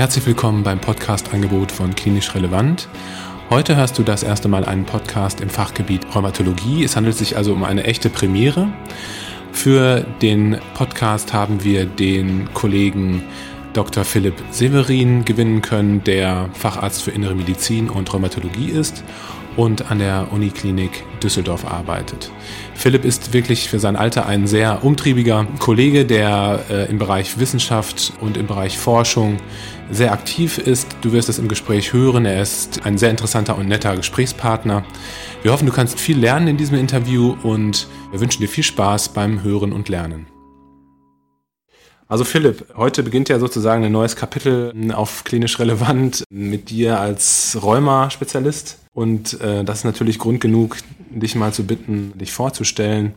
Herzlich willkommen beim Podcast-Angebot von Klinisch Relevant. Heute hörst du das erste Mal einen Podcast im Fachgebiet Rheumatologie. Es handelt sich also um eine echte Premiere. Für den Podcast haben wir den Kollegen Dr. Philipp Severin gewinnen können, der Facharzt für Innere Medizin und Rheumatologie ist und an der Uniklinik Düsseldorf arbeitet. Philipp ist wirklich für sein Alter ein sehr umtriebiger Kollege, der äh, im Bereich Wissenschaft und im Bereich Forschung sehr aktiv ist. Du wirst es im Gespräch hören. Er ist ein sehr interessanter und netter Gesprächspartner. Wir hoffen, du kannst viel lernen in diesem Interview und wir wünschen dir viel Spaß beim Hören und Lernen. Also Philipp, heute beginnt ja sozusagen ein neues Kapitel auf klinisch relevant mit dir als Rheuma-Spezialist. Und äh, das ist natürlich Grund genug, dich mal zu bitten, dich vorzustellen.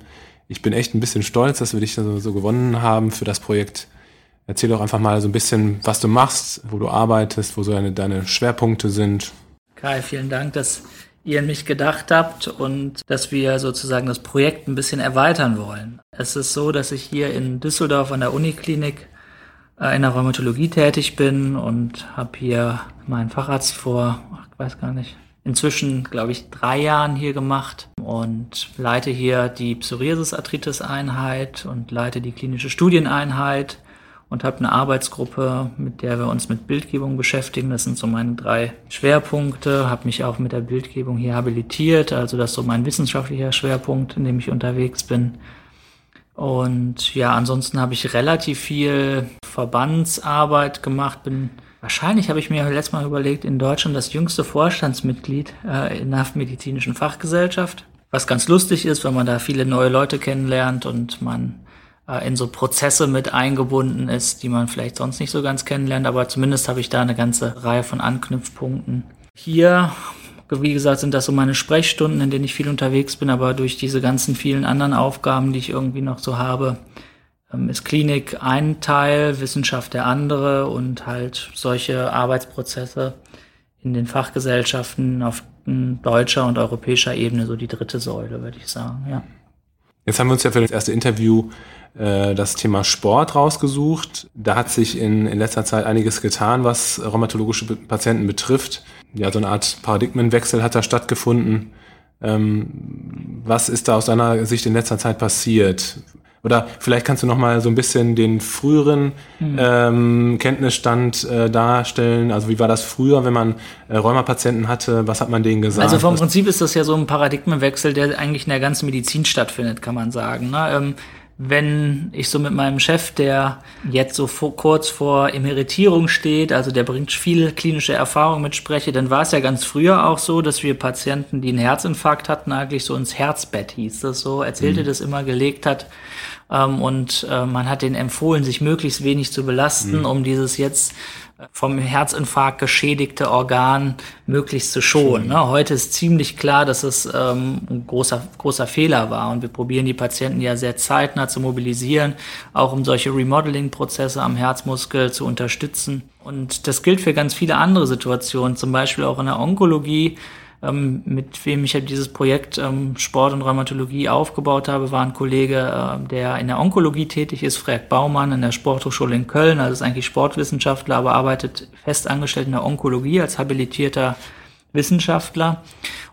Ich bin echt ein bisschen stolz, dass wir dich so, so gewonnen haben für das Projekt. Erzähl doch einfach mal so ein bisschen, was du machst, wo du arbeitest, wo so deine, deine Schwerpunkte sind. Kai, vielen Dank, dass ihr an mich gedacht habt und dass wir sozusagen das Projekt ein bisschen erweitern wollen. Es ist so, dass ich hier in Düsseldorf an der Uniklinik äh, in der Rheumatologie tätig bin und habe hier meinen Facharzt vor, ich weiß gar nicht, inzwischen, glaube ich, drei Jahren hier gemacht und leite hier die Psoriasis-Arthritis-Einheit und leite die klinische Studieneinheit und habe eine Arbeitsgruppe, mit der wir uns mit Bildgebung beschäftigen. Das sind so meine drei Schwerpunkte. Habe mich auch mit der Bildgebung hier habilitiert, also das ist so mein wissenschaftlicher Schwerpunkt, in dem ich unterwegs bin. Und ja, ansonsten habe ich relativ viel Verbandsarbeit gemacht, bin Wahrscheinlich habe ich mir letztes Mal überlegt, in Deutschland das jüngste Vorstandsmitglied äh, in der medizinischen Fachgesellschaft. Was ganz lustig ist, wenn man da viele neue Leute kennenlernt und man in so Prozesse mit eingebunden ist, die man vielleicht sonst nicht so ganz kennenlernt, aber zumindest habe ich da eine ganze Reihe von Anknüpfpunkten. Hier, wie gesagt, sind das so meine Sprechstunden, in denen ich viel unterwegs bin, aber durch diese ganzen vielen anderen Aufgaben, die ich irgendwie noch so habe, ähm, ist Klinik ein Teil, Wissenschaft der andere und halt solche Arbeitsprozesse in den Fachgesellschaften auf deutscher und europäischer Ebene so die dritte Säule, würde ich sagen, ja. Jetzt haben wir uns ja für das erste Interview äh, das Thema Sport rausgesucht. Da hat sich in, in letzter Zeit einiges getan, was rheumatologische Patienten betrifft. Ja, so eine Art Paradigmenwechsel hat da stattgefunden. Ähm, was ist da aus deiner Sicht in letzter Zeit passiert? Oder vielleicht kannst du noch mal so ein bisschen den früheren mhm. ähm, Kenntnisstand äh, darstellen. Also wie war das früher, wenn man äh, Rheumapatienten hatte? Was hat man denen gesagt? Also vom Prinzip ist das ja so ein Paradigmenwechsel, der eigentlich in der ganzen Medizin stattfindet, kann man sagen. Ne? Ähm, wenn ich so mit meinem Chef, der jetzt so vor, kurz vor Emeritierung steht, also der bringt viel klinische Erfahrung mit spreche, dann war es ja ganz früher auch so, dass wir Patienten, die einen Herzinfarkt hatten, eigentlich so ins Herzbett hieß das so, erzählte mhm. das immer, gelegt hat. Ähm, und äh, man hat denen empfohlen, sich möglichst wenig zu belasten, mhm. um dieses jetzt vom Herzinfarkt geschädigte Organ möglichst zu schonen. Ne? Heute ist ziemlich klar, dass es ähm, ein großer, großer Fehler war und wir probieren die Patienten ja sehr zeitnah zu mobilisieren, auch um solche Remodeling-Prozesse am Herzmuskel zu unterstützen. Und das gilt für ganz viele andere Situationen, zum Beispiel auch in der Onkologie ähm, mit wem ich halt dieses Projekt ähm, Sport und Rheumatologie aufgebaut habe, war ein Kollege, äh, der in der Onkologie tätig ist, Fred Baumann in der Sporthochschule in Köln, also ist eigentlich Sportwissenschaftler, aber arbeitet festangestellt in der Onkologie als habilitierter Wissenschaftler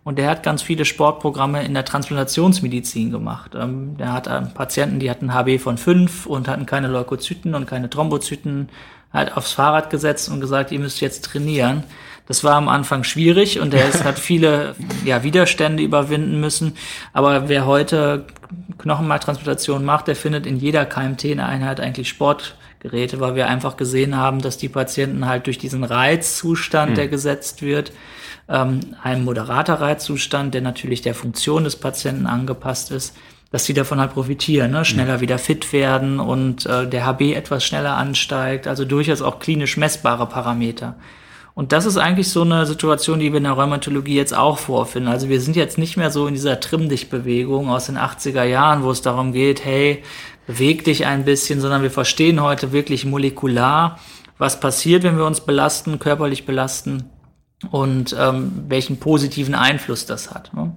und der hat ganz viele Sportprogramme in der Transplantationsmedizin gemacht. Ähm, der hat ähm, Patienten, die hatten HB von 5 und hatten keine Leukozyten und keine Thrombozyten, halt aufs Fahrrad gesetzt und gesagt, ihr müsst jetzt trainieren. Das war am Anfang schwierig und er hat viele ja, Widerstände überwinden müssen. Aber wer heute Knochenmarktransplantation macht, der findet in jeder KMT-Einheit eigentlich Sportgeräte, weil wir einfach gesehen haben, dass die Patienten halt durch diesen Reizzustand, mhm. der gesetzt wird, ähm, ein moderater Reizzustand, der natürlich der Funktion des Patienten angepasst ist, dass sie davon halt profitieren, ne? schneller ja. wieder fit werden und äh, der HB etwas schneller ansteigt, also durchaus auch klinisch messbare Parameter. Und das ist eigentlich so eine Situation, die wir in der Rheumatologie jetzt auch vorfinden. Also wir sind jetzt nicht mehr so in dieser Trimm-dich-Bewegung aus den 80er Jahren, wo es darum geht, hey, beweg dich ein bisschen, sondern wir verstehen heute wirklich molekular, was passiert, wenn wir uns belasten, körperlich belasten und ähm, welchen positiven Einfluss das hat. Ne?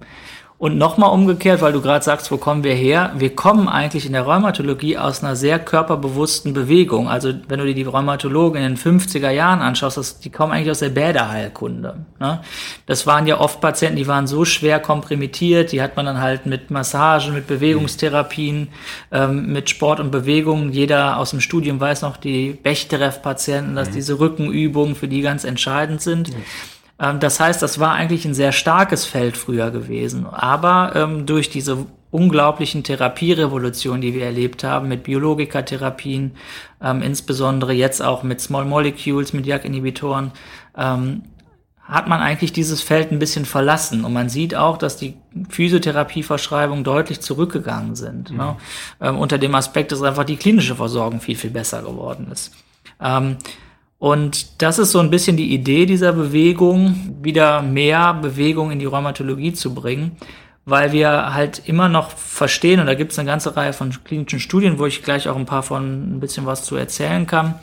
Und nochmal umgekehrt, weil du gerade sagst, wo kommen wir her? Wir kommen eigentlich in der Rheumatologie aus einer sehr körperbewussten Bewegung. Also wenn du dir die Rheumatologen in den 50er Jahren anschaust, das, die kommen eigentlich aus der Bäderheilkunde. Ne? Das waren ja oft Patienten, die waren so schwer komprimiert, die hat man dann halt mit Massagen, mit Bewegungstherapien, ähm, mit Sport und Bewegung. Jeder aus dem Studium weiß noch, die Bechterew-Patienten, dass mhm. diese Rückenübungen für die ganz entscheidend sind. Mhm. Ähm, das heißt, das war eigentlich ein sehr starkes Feld früher gewesen. Aber ähm, durch diese unglaublichen Therapierevolution, die wir erlebt haben, mit Biologikatherapien, ähm, insbesondere jetzt auch mit Small Molecules, mit JAK-Inhibitoren, ähm, hat man eigentlich dieses Feld ein bisschen verlassen. Und man sieht auch, dass die Physiotherapieverschreibungen deutlich zurückgegangen sind. Mhm. Ne? Ähm, unter dem Aspekt, dass einfach die klinische Versorgung viel, viel besser geworden ist. Ähm, und das ist so ein bisschen die Idee dieser Bewegung, wieder mehr Bewegung in die Rheumatologie zu bringen, weil wir halt immer noch verstehen, und da gibt es eine ganze Reihe von klinischen Studien, wo ich gleich auch ein paar von ein bisschen was zu erzählen kann,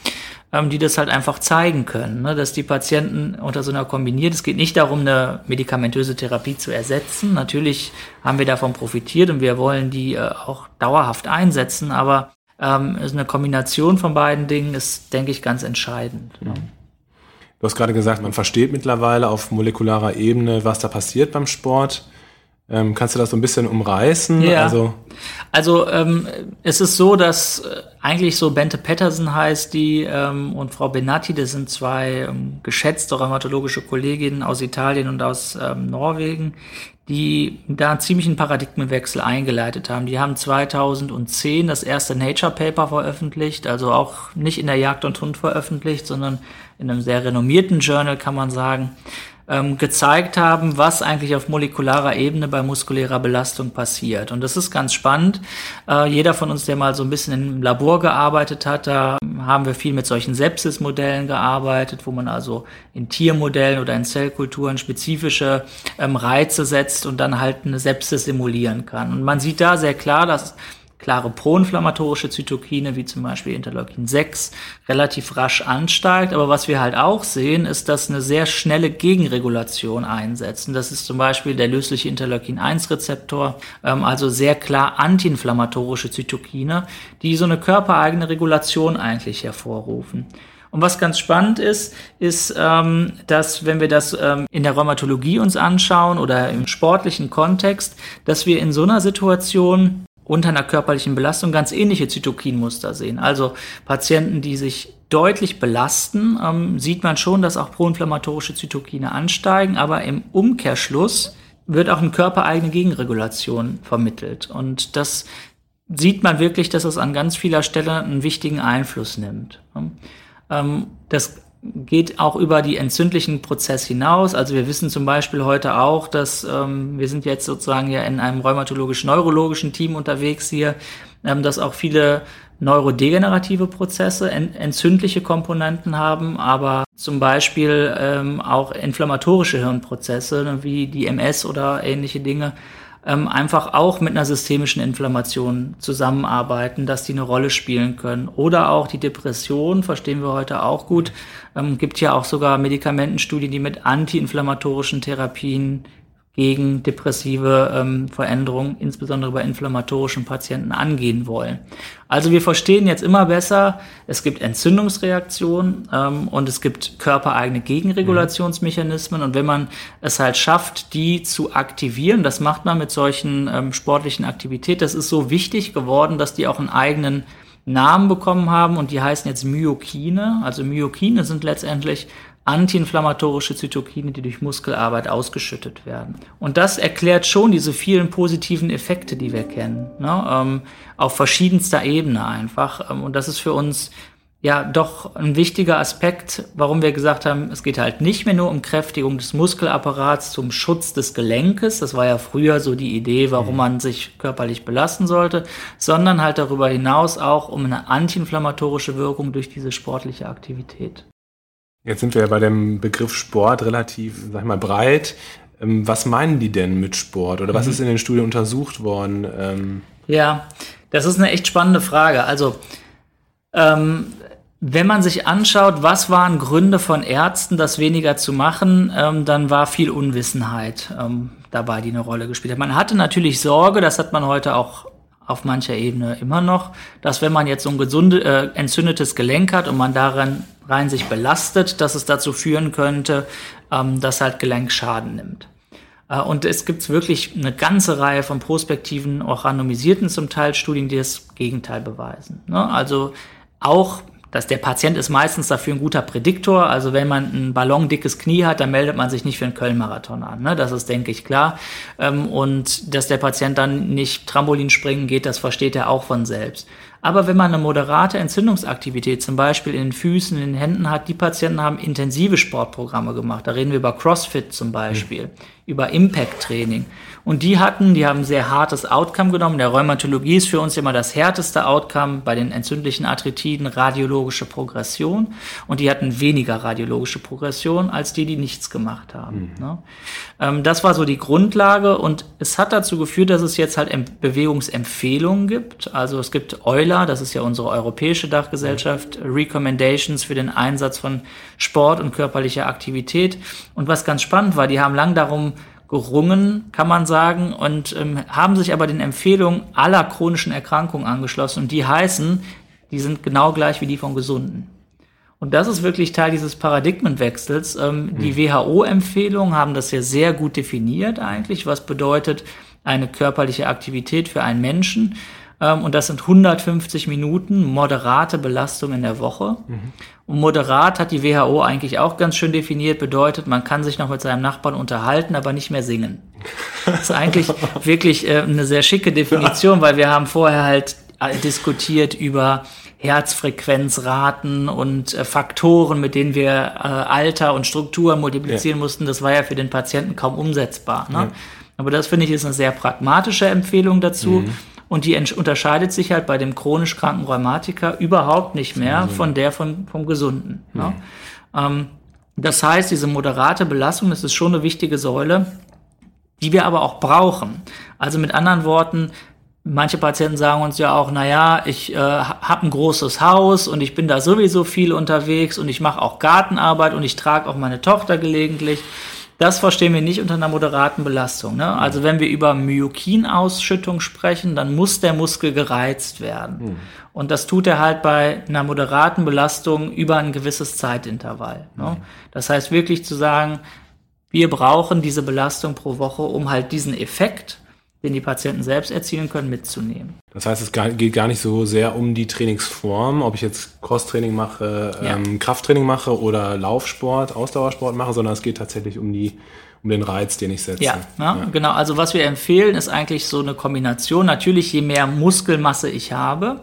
ähm, die das halt einfach zeigen können, ne, dass die Patienten unter so einer kombiniert, es geht nicht darum, eine medikamentöse Therapie zu ersetzen. Natürlich haben wir davon profitiert und wir wollen die äh, auch dauerhaft einsetzen, aber ähm, ist eine Kombination von beiden Dingen ist, denke ich, ganz entscheidend. Mhm. Du hast gerade gesagt, man versteht mittlerweile auf molekularer Ebene, was da passiert beim Sport. Ähm, kannst du das so ein bisschen umreißen? Ja. Also, also ähm, es ist so, dass äh, eigentlich so Bente Pettersen heißt die ähm, und Frau Benatti, das sind zwei ähm, geschätzte rheumatologische Kolleginnen aus Italien und aus ähm, Norwegen, die da einen ziemlichen Paradigmenwechsel eingeleitet haben. Die haben 2010 das erste Nature Paper veröffentlicht, also auch nicht in der Jagd und Hund veröffentlicht, sondern in einem sehr renommierten Journal kann man sagen, ähm, gezeigt haben, was eigentlich auf molekularer Ebene bei muskulärer Belastung passiert. Und das ist ganz spannend. Äh, jeder von uns, der mal so ein bisschen im Labor gearbeitet hat, da haben wir viel mit solchen Sepsis-Modellen gearbeitet, wo man also in Tiermodellen oder in Zellkulturen spezifische ähm, Reize setzt und dann halt eine Sepsis simulieren kann. Und man sieht da sehr klar, dass klare proinflammatorische Zytokine, wie zum Beispiel Interleukin 6, relativ rasch ansteigt. Aber was wir halt auch sehen, ist, dass eine sehr schnelle Gegenregulation einsetzt. Und das ist zum Beispiel der lösliche Interleukin 1 Rezeptor, ähm, also sehr klar antiinflammatorische Zytokine, die so eine körpereigene Regulation eigentlich hervorrufen. Und was ganz spannend ist, ist, ähm, dass wenn wir das ähm, in der Rheumatologie uns anschauen oder im sportlichen Kontext, dass wir in so einer Situation unter einer körperlichen Belastung ganz ähnliche Zytokinmuster sehen. Also Patienten, die sich deutlich belasten, ähm, sieht man schon, dass auch proinflammatorische Zytokine ansteigen, aber im Umkehrschluss wird auch eine körpereigene Gegenregulation vermittelt. Und das sieht man wirklich, dass es an ganz vieler Stelle einen wichtigen Einfluss nimmt. Ähm, das geht auch über die entzündlichen Prozess hinaus. Also wir wissen zum Beispiel heute auch, dass ähm, wir sind jetzt sozusagen ja in einem rheumatologisch-neurologischen Team unterwegs hier, ähm, dass auch viele neurodegenerative Prozesse ent entzündliche Komponenten haben, aber zum Beispiel ähm, auch inflammatorische Hirnprozesse wie die MS oder ähnliche Dinge ähm, einfach auch mit einer systemischen Inflammation zusammenarbeiten, dass die eine Rolle spielen können. Oder auch die Depression, verstehen wir heute auch gut. Ähm, gibt ja auch sogar Medikamentenstudien, die mit antiinflammatorischen Therapien gegen depressive ähm, Veränderungen, insbesondere bei inflammatorischen Patienten, angehen wollen. Also wir verstehen jetzt immer besser, es gibt Entzündungsreaktionen ähm, und es gibt körpereigene Gegenregulationsmechanismen und wenn man es halt schafft, die zu aktivieren, das macht man mit solchen ähm, sportlichen Aktivitäten, das ist so wichtig geworden, dass die auch einen eigenen Namen bekommen haben und die heißen jetzt Myokine. Also Myokine sind letztendlich antiinflammatorische Zytokine, die durch Muskelarbeit ausgeschüttet werden. Und das erklärt schon diese vielen positiven Effekte, die wir kennen, ne? ähm, auf verschiedenster Ebene einfach. Ähm, und das ist für uns ja doch ein wichtiger Aspekt, warum wir gesagt haben, es geht halt nicht mehr nur um Kräftigung des Muskelapparats zum Schutz des Gelenkes, das war ja früher so die Idee, warum mhm. man sich körperlich belasten sollte, sondern halt darüber hinaus auch um eine antiinflammatorische Wirkung durch diese sportliche Aktivität. Jetzt sind wir ja bei dem Begriff Sport relativ, sag ich mal, breit. Ähm, was meinen die denn mit Sport oder was mhm. ist in den Studien untersucht worden? Ähm ja, das ist eine echt spannende Frage. Also, ähm, wenn man sich anschaut, was waren Gründe von Ärzten, das weniger zu machen, ähm, dann war viel Unwissenheit. Ähm, dabei, die eine Rolle gespielt hat. Man hatte natürlich Sorge, das hat man heute auch auf mancher Ebene immer noch, dass wenn man jetzt so ein gesunde, äh, entzündetes Gelenk hat und man daran rein sich belastet, dass es dazu führen könnte, ähm, dass halt Gelenk Schaden nimmt. Äh, und es gibt wirklich eine ganze Reihe von prospektiven, auch randomisierten zum Teil Studien, die das Gegenteil beweisen. Ne? Also auch dass der Patient ist meistens dafür ein guter Prädiktor. Also wenn man ein ballondickes Knie hat, dann meldet man sich nicht für einen Köln-Marathon an. Ne? Das ist, denke ich, klar. Ähm, und dass der Patient dann nicht Trampolin springen geht, das versteht er auch von selbst. Aber wenn man eine moderate Entzündungsaktivität zum Beispiel in den Füßen, in den Händen hat, die Patienten haben intensive Sportprogramme gemacht. Da reden wir über CrossFit zum Beispiel, mhm. über Impact-Training. Und die hatten, die haben ein sehr hartes Outcome genommen. Der Rheumatologie ist für uns immer das härteste Outcome bei den entzündlichen Arthritiden, radiologische Progression. Und die hatten weniger radiologische Progression als die, die nichts gemacht haben. Mhm. Ne? Ähm, das war so die Grundlage und es hat dazu geführt, dass es jetzt halt Bewegungsempfehlungen gibt. Also es gibt Euler, das ist ja unsere europäische Dachgesellschaft. Recommendations für den Einsatz von Sport und körperlicher Aktivität. Und was ganz spannend war, die haben lang darum gerungen, kann man sagen, und ähm, haben sich aber den Empfehlungen aller chronischen Erkrankungen angeschlossen. Und die heißen, die sind genau gleich wie die von Gesunden. Und das ist wirklich Teil dieses Paradigmenwechsels. Ähm, mhm. Die WHO-Empfehlungen haben das ja sehr gut definiert eigentlich, was bedeutet eine körperliche Aktivität für einen Menschen. Ähm, und das sind 150 Minuten moderate Belastung in der Woche. Mhm. Und moderat hat die WHO eigentlich auch ganz schön definiert, bedeutet, man kann sich noch mit seinem Nachbarn unterhalten, aber nicht mehr singen. Das ist eigentlich wirklich äh, eine sehr schicke Definition, weil wir haben vorher halt äh, diskutiert über Herzfrequenzraten und äh, Faktoren, mit denen wir äh, Alter und Struktur multiplizieren ja. mussten. Das war ja für den Patienten kaum umsetzbar. Ne? Ja. Aber das finde ich ist eine sehr pragmatische Empfehlung dazu. Mhm. Und die unterscheidet sich halt bei dem chronisch kranken Rheumatiker überhaupt nicht mehr von der von, vom Gesunden. Ne? Ähm, das heißt, diese moderate Belastung, das ist schon eine wichtige Säule, die wir aber auch brauchen. Also mit anderen Worten, manche Patienten sagen uns ja auch, na ja, ich äh, habe ein großes Haus und ich bin da sowieso viel unterwegs und ich mache auch Gartenarbeit und ich trage auch meine Tochter gelegentlich. Das verstehen wir nicht unter einer moderaten Belastung. Ne? Also wenn wir über Myokinausschüttung sprechen, dann muss der Muskel gereizt werden. Mhm. Und das tut er halt bei einer moderaten Belastung über ein gewisses Zeitintervall. Ne? Mhm. Das heißt wirklich zu sagen, wir brauchen diese Belastung pro Woche, um halt diesen Effekt den die Patienten selbst erzielen können, mitzunehmen. Das heißt, es geht gar nicht so sehr um die Trainingsform, ob ich jetzt Crosstraining mache, ja. ähm, Krafttraining mache oder Laufsport, Ausdauersport mache, sondern es geht tatsächlich um die um den Reiz, den ich setze. Ja, ja, ja, genau. Also was wir empfehlen, ist eigentlich so eine Kombination. Natürlich, je mehr Muskelmasse ich habe,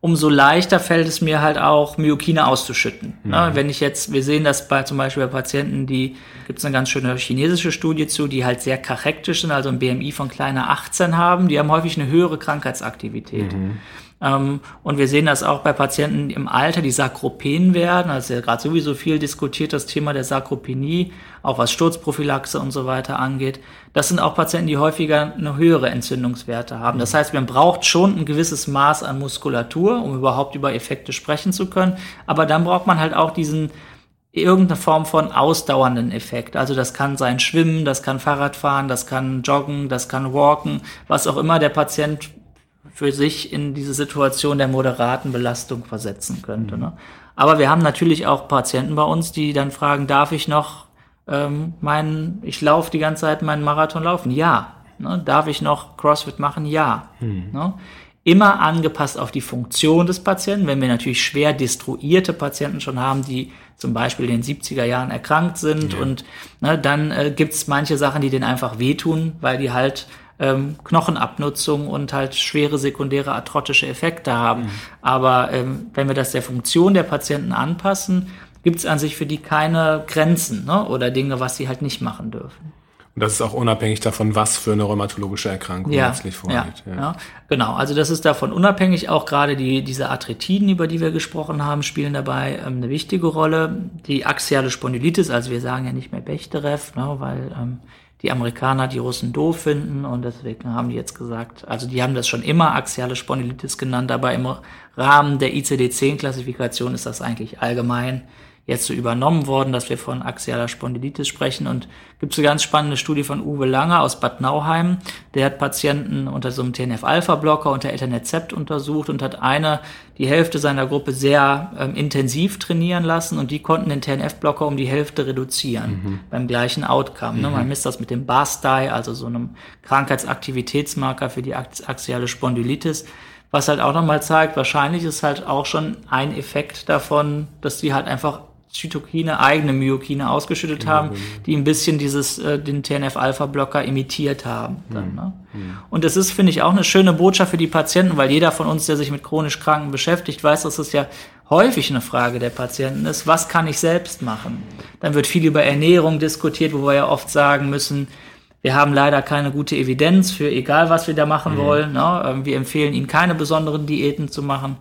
umso leichter fällt es mir halt auch, Myokine auszuschütten. Mhm. Ne? Wenn ich jetzt, wir sehen das bei zum Beispiel bei Patienten, die gibt es eine ganz schöne chinesische Studie zu, die halt sehr kachektisch sind, also ein BMI von kleiner 18 haben, die haben häufig eine höhere Krankheitsaktivität. Mhm. Ähm, und wir sehen das auch bei Patienten im Alter, die Sarkopenen werden. Also ja gerade sowieso viel diskutiert das Thema der Sarkopenie, auch was Sturzprophylaxe und so weiter angeht. Das sind auch Patienten, die häufiger eine höhere Entzündungswerte haben. Das heißt, man braucht schon ein gewisses Maß an Muskulatur, um überhaupt über Effekte sprechen zu können. Aber dann braucht man halt auch diesen irgendeine Form von ausdauernden Effekt. Also das kann sein Schwimmen, das kann Fahrradfahren, das kann Joggen, das kann Walken, was auch immer der Patient für sich in diese Situation der moderaten Belastung versetzen könnte. Mhm. Ne? Aber wir haben natürlich auch Patienten bei uns, die dann fragen, darf ich noch ähm, meinen, ich laufe die ganze Zeit meinen Marathon laufen? Ja. Ne? Darf ich noch CrossFit machen? Ja. Mhm. Ne? Immer angepasst auf die Funktion des Patienten. Wenn wir natürlich schwer destruierte Patienten schon haben, die zum Beispiel in den 70er Jahren erkrankt sind ja. und ne, dann äh, gibt es manche Sachen, die denen einfach wehtun, weil die halt ähm, Knochenabnutzung und halt schwere sekundäre arthrotische Effekte haben. Mhm. Aber ähm, wenn wir das der Funktion der Patienten anpassen, gibt es an sich für die keine Grenzen ne? oder Dinge, was sie halt nicht machen dürfen. Und das ist auch unabhängig davon, was für eine rheumatologische Erkrankung ja, letztlich vorliegt. Ja, ja. ja, genau. Also das ist davon unabhängig. Auch gerade die, diese Arthritiden, über die wir gesprochen haben, spielen dabei ähm, eine wichtige Rolle. Die axiale Spondylitis, also wir sagen ja nicht mehr Bechterew, ne, weil ähm, die Amerikaner die Russen doof finden und deswegen haben die jetzt gesagt, also die haben das schon immer axiale Spondylitis genannt, aber im Rahmen der ICD-10-Klassifikation ist das eigentlich allgemein jetzt so übernommen worden, dass wir von axialer Spondylitis sprechen. Und gibt es eine ganz spannende Studie von Uwe Langer aus Bad Nauheim. Der hat Patienten unter so einem TNF-Alpha-Blocker unter Ethernet-Zept untersucht und hat eine, die Hälfte seiner Gruppe sehr ähm, intensiv trainieren lassen und die konnten den TNF-Blocker um die Hälfte reduzieren mhm. beim gleichen Outcome. Ne? Mhm. Ne? Man misst das mit dem BASDAI, also so einem Krankheitsaktivitätsmarker für die axiale Spondylitis was halt auch nochmal zeigt, wahrscheinlich ist halt auch schon ein Effekt davon, dass die halt einfach Zytokine, eigene Myokine ausgeschüttet ja, haben, die ein bisschen dieses, äh, den TNF-Alpha-Blocker imitiert haben. Dann, ne? Mhm. Und das ist, finde ich, auch eine schöne Botschaft für die Patienten, weil jeder von uns, der sich mit chronisch Kranken beschäftigt, weiß, dass es ja häufig eine Frage der Patienten ist, was kann ich selbst machen? Dann wird viel über Ernährung diskutiert, wo wir ja oft sagen müssen, wir haben leider keine gute Evidenz für egal, was wir da machen mhm. wollen. Ne? Ähm, wir empfehlen Ihnen keine besonderen Diäten zu machen.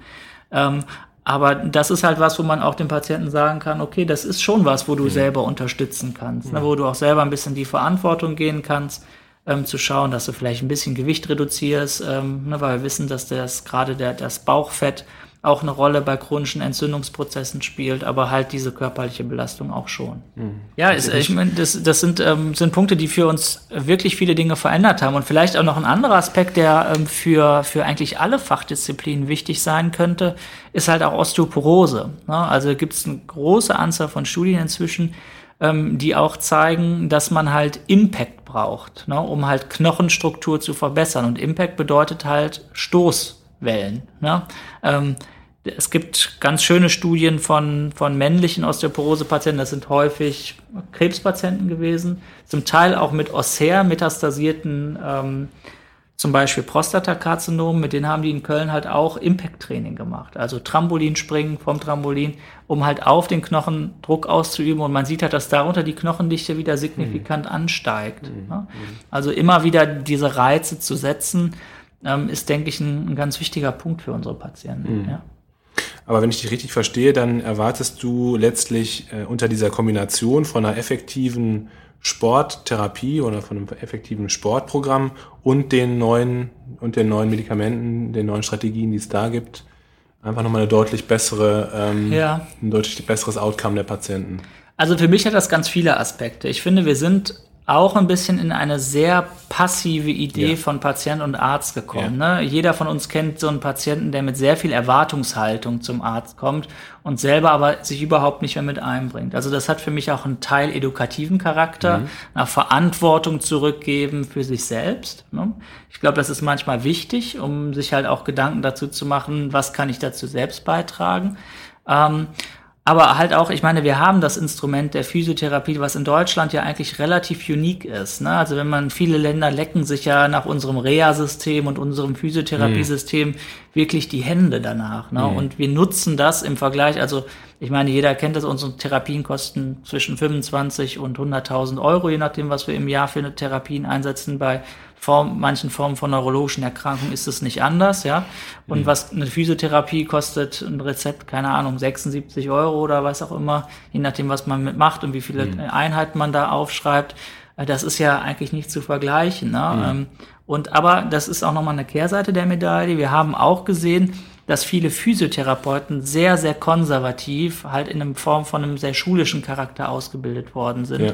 Ähm, aber das ist halt was, wo man auch dem Patienten sagen kann, okay, das ist schon was, wo du mhm. selber unterstützen kannst, ne, wo du auch selber ein bisschen die Verantwortung gehen kannst, ähm, zu schauen, dass du vielleicht ein bisschen Gewicht reduzierst, ähm, ne, weil wir wissen, dass das gerade der, das Bauchfett auch eine Rolle bei chronischen Entzündungsprozessen spielt, aber halt diese körperliche Belastung auch schon. Mhm. Ja, ist, ich meine, das, das sind, ähm, sind Punkte, die für uns wirklich viele Dinge verändert haben. Und vielleicht auch noch ein anderer Aspekt, der ähm, für, für eigentlich alle Fachdisziplinen wichtig sein könnte, ist halt auch Osteoporose. Ne? Also gibt es eine große Anzahl von Studien inzwischen, ähm, die auch zeigen, dass man halt Impact braucht, ne? um halt Knochenstruktur zu verbessern. Und Impact bedeutet halt Stoß. Wellen. Ne? Ähm, es gibt ganz schöne Studien von, von männlichen Osteoporose-Patienten, das sind häufig Krebspatienten gewesen, zum Teil auch mit Osser metastasierten, ähm, zum Beispiel Prostatakarzinomen, mit denen haben die in Köln halt auch Impact-Training gemacht, also Trampolinspringen vom Trampolin, um halt auf den Knochen Druck auszuüben und man sieht halt, dass darunter die Knochendichte wieder signifikant mhm. ansteigt. Mhm. Ne? Also immer wieder diese Reize zu setzen, ähm, ist, denke ich, ein, ein, ganz wichtiger Punkt für unsere Patienten. Mhm. Ja. Aber wenn ich dich richtig verstehe, dann erwartest du letztlich äh, unter dieser Kombination von einer effektiven Sporttherapie oder von einem effektiven Sportprogramm und den neuen und den neuen Medikamenten, den neuen Strategien, die es da gibt, einfach nochmal eine deutlich bessere, ähm, ja. ein deutlich besseres Outcome der Patienten. Also für mich hat das ganz viele Aspekte. Ich finde, wir sind auch ein bisschen in eine sehr passive Idee ja. von Patient und Arzt gekommen. Ja. Ne? Jeder von uns kennt so einen Patienten, der mit sehr viel Erwartungshaltung zum Arzt kommt und selber aber sich überhaupt nicht mehr mit einbringt. Also das hat für mich auch einen Teil edukativen Charakter, mhm. nach Verantwortung zurückgeben für sich selbst. Ne? Ich glaube, das ist manchmal wichtig, um sich halt auch Gedanken dazu zu machen, was kann ich dazu selbst beitragen. Ähm, aber halt auch, ich meine, wir haben das Instrument der Physiotherapie, was in Deutschland ja eigentlich relativ unique ist. Ne? Also wenn man, viele Länder lecken sich ja nach unserem Reha-System und unserem Physiotherapiesystem mhm. wirklich die Hände danach. Ne? Mhm. Und wir nutzen das im Vergleich, also ich meine, jeder kennt das, unsere Therapien kosten zwischen 25 und 100.000 Euro, je nachdem, was wir im Jahr für eine Therapien einsetzen. Bei Form, manchen Formen von neurologischen Erkrankungen ist es nicht anders, ja. Und mhm. was eine Physiotherapie kostet, ein Rezept, keine Ahnung, 76 Euro oder was auch immer, je nachdem, was man mitmacht und wie viele mhm. Einheiten man da aufschreibt. Äh, das ist ja eigentlich nicht zu vergleichen. Ne? Mhm. Ähm, und aber das ist auch nochmal eine Kehrseite der Medaille. Wir haben auch gesehen, dass viele Physiotherapeuten sehr, sehr konservativ halt in einem Form von einem sehr schulischen Charakter ausgebildet worden sind. Ja.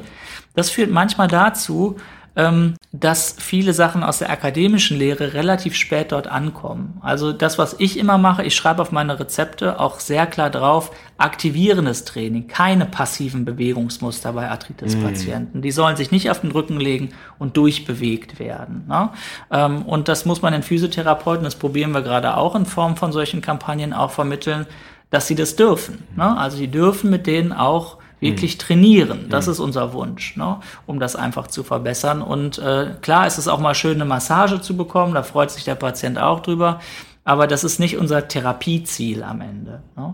Das führt manchmal dazu, ähm, dass viele Sachen aus der akademischen Lehre relativ spät dort ankommen. Also das, was ich immer mache, ich schreibe auf meine Rezepte auch sehr klar drauf, aktivierendes Training, keine passiven Bewegungsmuster bei Arthritis-Patienten. Mm. Die sollen sich nicht auf den Rücken legen und durchbewegt werden. Ne? Ähm, und das muss man den Physiotherapeuten, das probieren wir gerade auch in Form von solchen Kampagnen auch vermitteln, dass sie das dürfen. Ne? Also sie dürfen mit denen auch wirklich trainieren. Das mhm. ist unser Wunsch, ne? um das einfach zu verbessern. Und äh, klar ist es auch mal schön, eine Massage zu bekommen, da freut sich der Patient auch drüber, aber das ist nicht unser Therapieziel am Ende. Ne?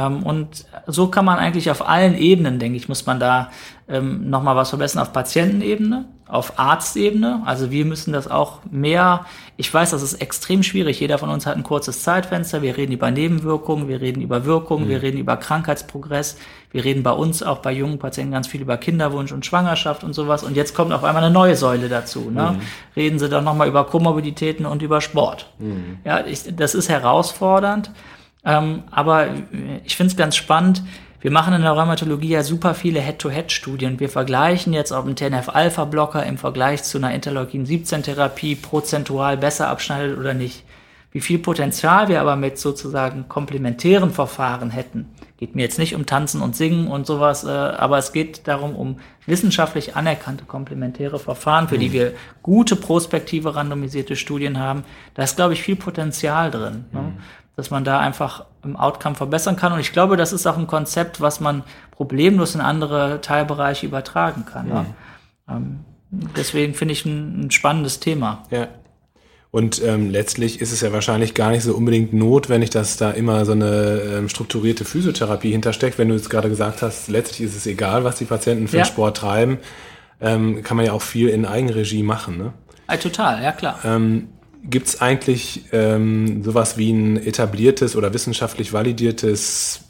Ähm, und so kann man eigentlich auf allen Ebenen, denke ich, muss man da ähm, nochmal was verbessern. Auf Patientenebene, auf Arztebene. Also wir müssen das auch mehr, ich weiß, das ist extrem schwierig. Jeder von uns hat ein kurzes Zeitfenster. Wir reden über Nebenwirkungen, wir reden über Wirkungen, mhm. wir reden über Krankheitsprogress. Wir reden bei uns auch bei jungen Patienten ganz viel über Kinderwunsch und Schwangerschaft und sowas. Und jetzt kommt auf einmal eine neue Säule dazu. Ne? Mhm. Reden Sie doch nochmal über Komorbiditäten und über Sport. Mhm. Ja, ich, das ist herausfordernd. Ähm, aber ich finde es ganz spannend, wir machen in der Rheumatologie ja super viele Head-to-Head-Studien. Wir vergleichen jetzt, ob ein TNF-Alpha-Blocker im Vergleich zu einer Interleukin-17-Therapie prozentual besser abschneidet oder nicht. Wie viel Potenzial wir aber mit sozusagen komplementären Verfahren hätten, geht mir jetzt nicht um Tanzen und Singen und sowas, äh, aber es geht darum, um wissenschaftlich anerkannte komplementäre Verfahren, für mhm. die wir gute prospektive randomisierte Studien haben. Da ist, glaube ich, viel Potenzial drin. Ne? Mhm. Ne? Dass man da einfach im Outcome verbessern kann. Und ich glaube, das ist auch ein Konzept, was man problemlos in andere Teilbereiche übertragen kann. Ja. Ähm, deswegen finde ich ein, ein, spannendes Thema. Ja. Und ähm, letztlich ist es ja wahrscheinlich gar nicht so unbedingt notwendig, dass da immer so eine ähm, strukturierte Physiotherapie hintersteckt. Wenn du jetzt gerade gesagt hast, letztlich ist es egal, was die Patienten für ja. Sport treiben, ähm, kann man ja auch viel in Eigenregie machen. Ne? Ja, total, ja klar. Gibt es eigentlich ähm, sowas wie ein etabliertes oder wissenschaftlich validiertes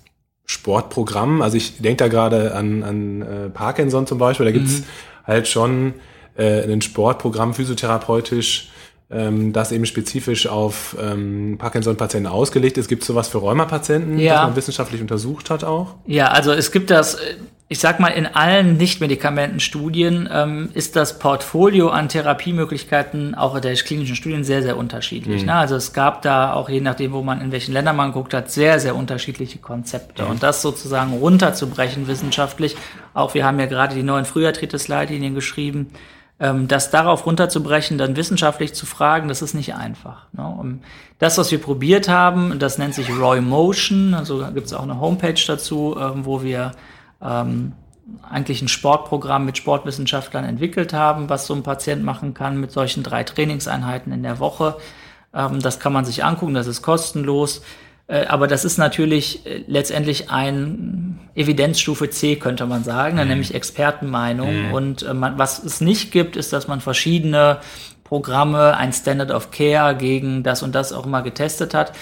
Sportprogramm? Also ich denke da gerade an, an äh, Parkinson zum Beispiel, da gibt's mhm. halt schon äh, ein Sportprogramm physiotherapeutisch, ähm, das eben spezifisch auf ähm, Parkinson-Patienten ausgelegt ist. Gibt es sowas für Rheumapatienten, ja. das man wissenschaftlich untersucht hat auch? Ja, also es gibt das, ich sag mal, in allen Nichtmedikamentenstudien ähm, ist das Portfolio an Therapiemöglichkeiten auch in der klinischen Studien sehr, sehr unterschiedlich. Mhm. Ne? Also es gab da auch, je nachdem, wo man in welchen Ländern man guckt hat, sehr, sehr unterschiedliche Konzepte. Mhm. Und das sozusagen runterzubrechen wissenschaftlich, auch wir haben ja gerade die neuen Früharthritis-Leitlinien geschrieben, ähm, das darauf runterzubrechen, dann wissenschaftlich zu fragen, das ist nicht einfach. Ne? Und das, was wir probiert haben, das nennt sich Roy Motion, also gibt es auch eine Homepage dazu, ähm, wo wir ähm, eigentlich ein Sportprogramm mit Sportwissenschaftlern entwickelt haben, was so ein Patient machen kann mit solchen drei Trainingseinheiten in der Woche. Ähm, das kann man sich angucken, das ist kostenlos. Äh, aber das ist natürlich äh, letztendlich ein Evidenzstufe C, könnte man sagen, mhm. nämlich Expertenmeinung. Mhm. Und äh, man, was es nicht gibt, ist, dass man verschiedene Programme, ein Standard of Care gegen das und das auch immer getestet hat.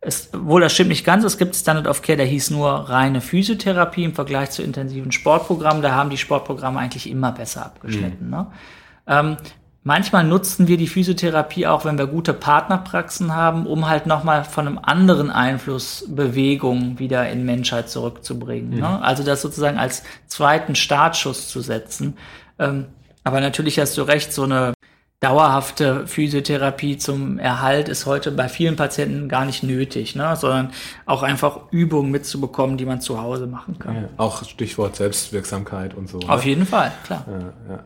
Es, wohl, das stimmt nicht ganz. Es gibt Standard of Care, der hieß nur reine Physiotherapie im Vergleich zu intensiven Sportprogrammen. Da haben die Sportprogramme eigentlich immer besser abgeschnitten. Mhm. Ne? Ähm, Manchmal nutzen wir die Physiotherapie auch, wenn wir gute Partnerpraxen haben, um halt nochmal von einem anderen Einfluss Bewegung wieder in Menschheit zurückzubringen. Mhm. Ne? Also das sozusagen als zweiten Startschuss zu setzen. Ähm, aber natürlich hast du recht, so eine dauerhafte Physiotherapie zum Erhalt ist heute bei vielen Patienten gar nicht nötig, ne? sondern auch einfach Übungen mitzubekommen, die man zu Hause machen kann. Ja, auch Stichwort Selbstwirksamkeit und so. Auf ne? jeden Fall, klar. Ja, ja.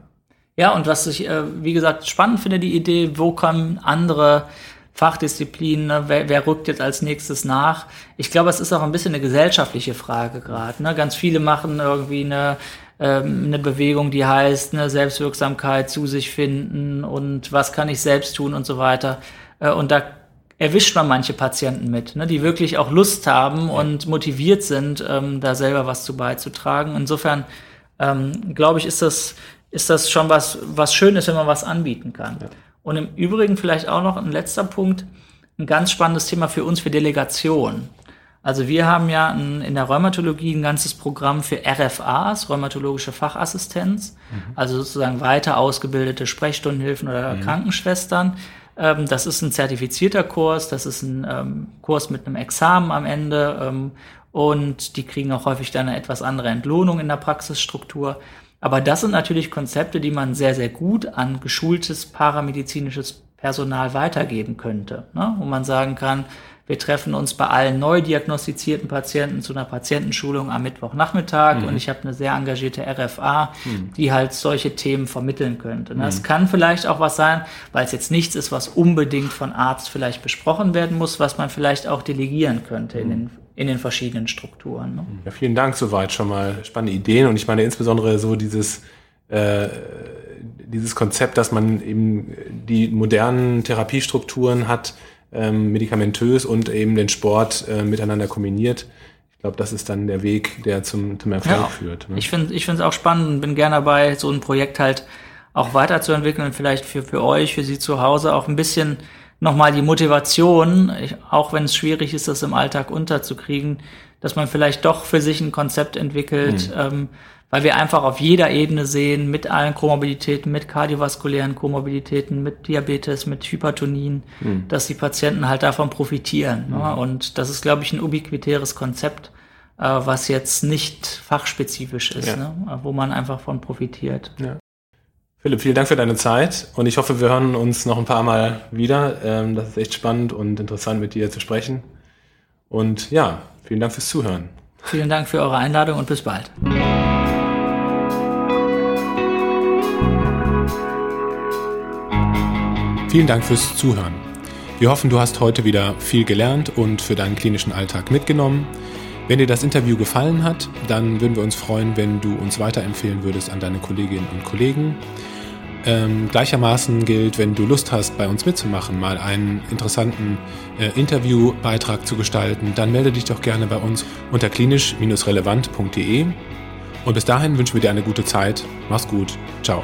Ja, und was ich, äh, wie gesagt, spannend finde, die Idee, wo kommen andere Fachdisziplinen, ne? wer, wer rückt jetzt als nächstes nach? Ich glaube, es ist auch ein bisschen eine gesellschaftliche Frage gerade. Ne? Ganz viele machen irgendwie eine, ähm, eine Bewegung, die heißt ne, Selbstwirksamkeit, zu sich finden und was kann ich selbst tun und so weiter. Äh, und da erwischt man manche Patienten mit, ne, die wirklich auch Lust haben ja. und motiviert sind, ähm, da selber was zu beizutragen. Insofern ähm, glaube ich, ist das ist das schon was, was schön ist, wenn man was anbieten kann. Ja. Und im Übrigen vielleicht auch noch ein letzter Punkt, ein ganz spannendes Thema für uns für Delegation. Also wir haben ja ein, in der Rheumatologie ein ganzes Programm für RFAs, rheumatologische Fachassistenz, mhm. also sozusagen weiter ausgebildete Sprechstundenhilfen oder mhm. Krankenschwestern. Ähm, das ist ein zertifizierter Kurs, das ist ein ähm, Kurs mit einem Examen am Ende ähm, und die kriegen auch häufig dann eine etwas andere Entlohnung in der Praxisstruktur. Aber das sind natürlich Konzepte, die man sehr, sehr gut an geschultes paramedizinisches Personal weitergeben könnte. Ne? Wo man sagen kann, wir treffen uns bei allen neu diagnostizierten Patienten zu einer Patientenschulung am Mittwochnachmittag mhm. und ich habe eine sehr engagierte RFA, mhm. die halt solche Themen vermitteln könnte. Ne? Das mhm. kann vielleicht auch was sein, weil es jetzt nichts ist, was unbedingt von Arzt vielleicht besprochen werden muss, was man vielleicht auch delegieren könnte in mhm. den in den verschiedenen Strukturen. Ne? Ja, vielen Dank soweit schon mal spannende Ideen und ich meine insbesondere so dieses äh, dieses Konzept, dass man eben die modernen Therapiestrukturen hat, ähm, medikamentös und eben den Sport äh, miteinander kombiniert. Ich glaube, das ist dann der Weg, der zum, zum Erfolg ja, führt. Ne? Ich finde ich finde es auch spannend und bin gerne dabei, so ein Projekt halt auch weiterzuentwickeln und vielleicht für, für euch, für Sie zu Hause auch ein bisschen nochmal die Motivation, auch wenn es schwierig ist, das im Alltag unterzukriegen, dass man vielleicht doch für sich ein Konzept entwickelt, mhm. ähm, weil wir einfach auf jeder Ebene sehen, mit allen Komorbiditäten, mit kardiovaskulären Komorbiditäten, mit Diabetes, mit Hypertonien, mhm. dass die Patienten halt davon profitieren. Mhm. Ne? Und das ist, glaube ich, ein ubiquitäres Konzept, äh, was jetzt nicht fachspezifisch ist, Ja. ne? wo man einfach von profitiert. Philipp, vielen Dank für deine Zeit und ich hoffe, wir hören uns noch ein paar Mal wieder. Ähm, Das ist echt spannend und interessant, mit dir zu sprechen. Und ja, vielen Dank fürs Zuhören. Vielen Dank für eure Einladung und bis bald. Vielen Dank fürs Zuhören. Wir hoffen, du hast heute wieder viel gelernt und für deinen klinischen Alltag mitgenommen. Wenn dir das Interview gefallen hat, dann würden wir uns freuen, wenn du uns weiterempfehlen würdest an deine Kolleginnen und Kollegen. Ähm, gleichermaßen gilt, wenn du Lust hast, bei uns mitzumachen, mal einen interessanten äh, Interviewbeitrag zu gestalten, dann melde dich doch gerne bei uns unter klinisch-relevant.de. Und bis dahin wünschen wir dir eine gute Zeit. Mach's gut. Ciao.